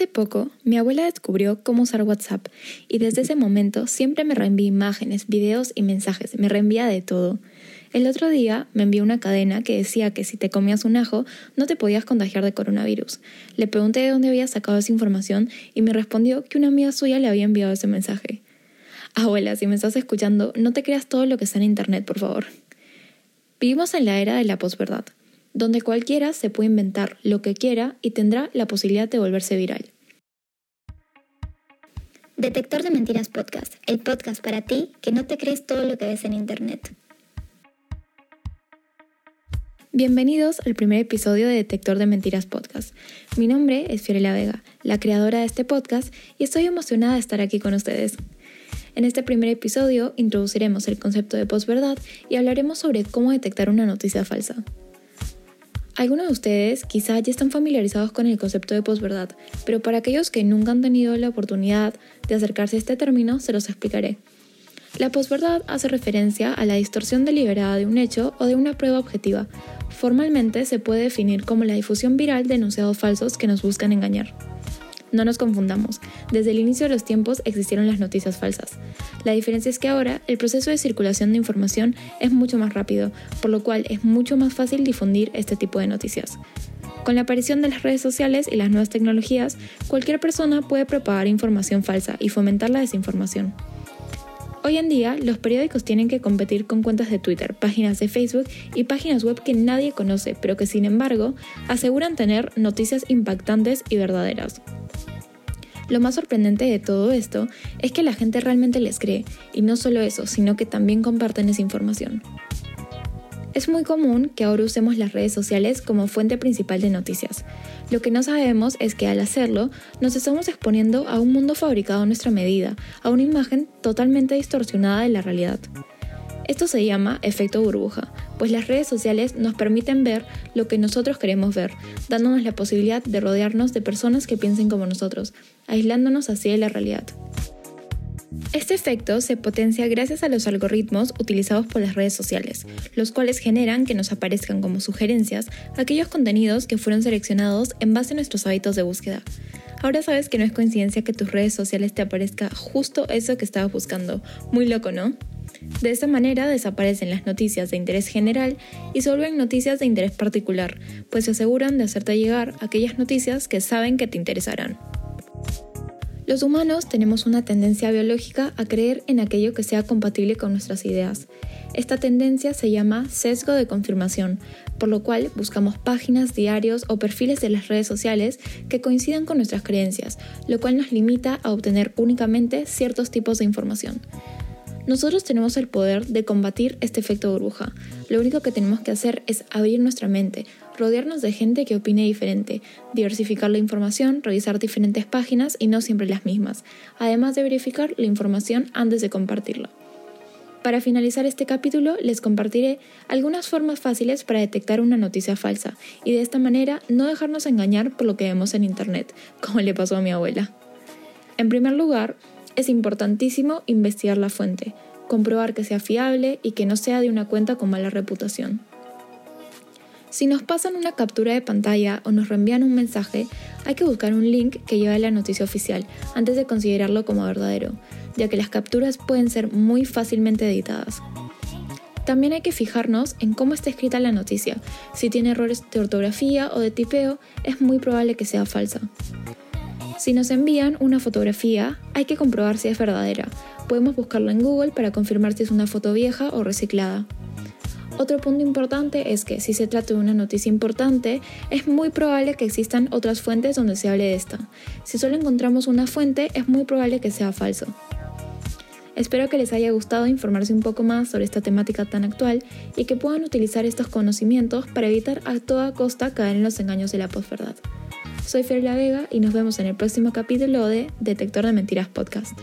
Hace poco, mi abuela descubrió cómo usar WhatsApp y desde ese momento siempre me reenvía imágenes, videos y mensajes, me reenvía de todo. El otro día me envió una cadena que decía que si te comías un ajo no te podías contagiar de coronavirus. Le pregunté de dónde había sacado esa información y me respondió que una amiga suya le había enviado ese mensaje. Abuela, si me estás escuchando, no te creas todo lo que está en Internet, por favor. Vivimos en la era de la posverdad donde cualquiera se puede inventar lo que quiera y tendrá la posibilidad de volverse viral. Detector de Mentiras Podcast, el podcast para ti que no te crees todo lo que ves en Internet. Bienvenidos al primer episodio de Detector de Mentiras Podcast. Mi nombre es Fiorella Vega, la creadora de este podcast, y estoy emocionada de estar aquí con ustedes. En este primer episodio introduciremos el concepto de posverdad y hablaremos sobre cómo detectar una noticia falsa. Algunos de ustedes quizá ya están familiarizados con el concepto de posverdad, pero para aquellos que nunca han tenido la oportunidad de acercarse a este término, se los explicaré. La posverdad hace referencia a la distorsión deliberada de un hecho o de una prueba objetiva. Formalmente se puede definir como la difusión viral de enunciados falsos que nos buscan engañar. No nos confundamos, desde el inicio de los tiempos existieron las noticias falsas. La diferencia es que ahora el proceso de circulación de información es mucho más rápido, por lo cual es mucho más fácil difundir este tipo de noticias. Con la aparición de las redes sociales y las nuevas tecnologías, cualquier persona puede propagar información falsa y fomentar la desinformación. Hoy en día, los periódicos tienen que competir con cuentas de Twitter, páginas de Facebook y páginas web que nadie conoce, pero que sin embargo aseguran tener noticias impactantes y verdaderas. Lo más sorprendente de todo esto es que la gente realmente les cree, y no solo eso, sino que también comparten esa información. Es muy común que ahora usemos las redes sociales como fuente principal de noticias. Lo que no sabemos es que al hacerlo nos estamos exponiendo a un mundo fabricado a nuestra medida, a una imagen totalmente distorsionada de la realidad. Esto se llama efecto burbuja, pues las redes sociales nos permiten ver lo que nosotros queremos ver, dándonos la posibilidad de rodearnos de personas que piensen como nosotros, aislándonos así de la realidad. Este efecto se potencia gracias a los algoritmos utilizados por las redes sociales, los cuales generan que nos aparezcan como sugerencias aquellos contenidos que fueron seleccionados en base a nuestros hábitos de búsqueda. Ahora sabes que no es coincidencia que tus redes sociales te aparezca justo eso que estabas buscando. Muy loco, ¿no? De esta manera desaparecen las noticias de interés general y se vuelven noticias de interés particular, pues se aseguran de hacerte llegar aquellas noticias que saben que te interesarán. Los humanos tenemos una tendencia biológica a creer en aquello que sea compatible con nuestras ideas. Esta tendencia se llama sesgo de confirmación, por lo cual buscamos páginas, diarios o perfiles de las redes sociales que coincidan con nuestras creencias, lo cual nos limita a obtener únicamente ciertos tipos de información. Nosotros tenemos el poder de combatir este efecto burbuja. Lo único que tenemos que hacer es abrir nuestra mente, rodearnos de gente que opine diferente, diversificar la información, revisar diferentes páginas y no siempre las mismas, además de verificar la información antes de compartirla. Para finalizar este capítulo les compartiré algunas formas fáciles para detectar una noticia falsa y de esta manera no dejarnos engañar por lo que vemos en Internet, como le pasó a mi abuela. En primer lugar, es importantísimo investigar la fuente, comprobar que sea fiable y que no sea de una cuenta con mala reputación. Si nos pasan una captura de pantalla o nos reenvían un mensaje, hay que buscar un link que lleve a la noticia oficial antes de considerarlo como verdadero, ya que las capturas pueden ser muy fácilmente editadas. También hay que fijarnos en cómo está escrita la noticia. Si tiene errores de ortografía o de tipeo, es muy probable que sea falsa. Si nos envían una fotografía, hay que comprobar si es verdadera. Podemos buscarlo en Google para confirmar si es una foto vieja o reciclada. Otro punto importante es que si se trata de una noticia importante, es muy probable que existan otras fuentes donde se hable de esta. Si solo encontramos una fuente, es muy probable que sea falso. Espero que les haya gustado informarse un poco más sobre esta temática tan actual y que puedan utilizar estos conocimientos para evitar a toda costa caer en los engaños de la posverdad. Soy Fer La Vega y nos vemos en el próximo capítulo de Detector de Mentiras Podcast.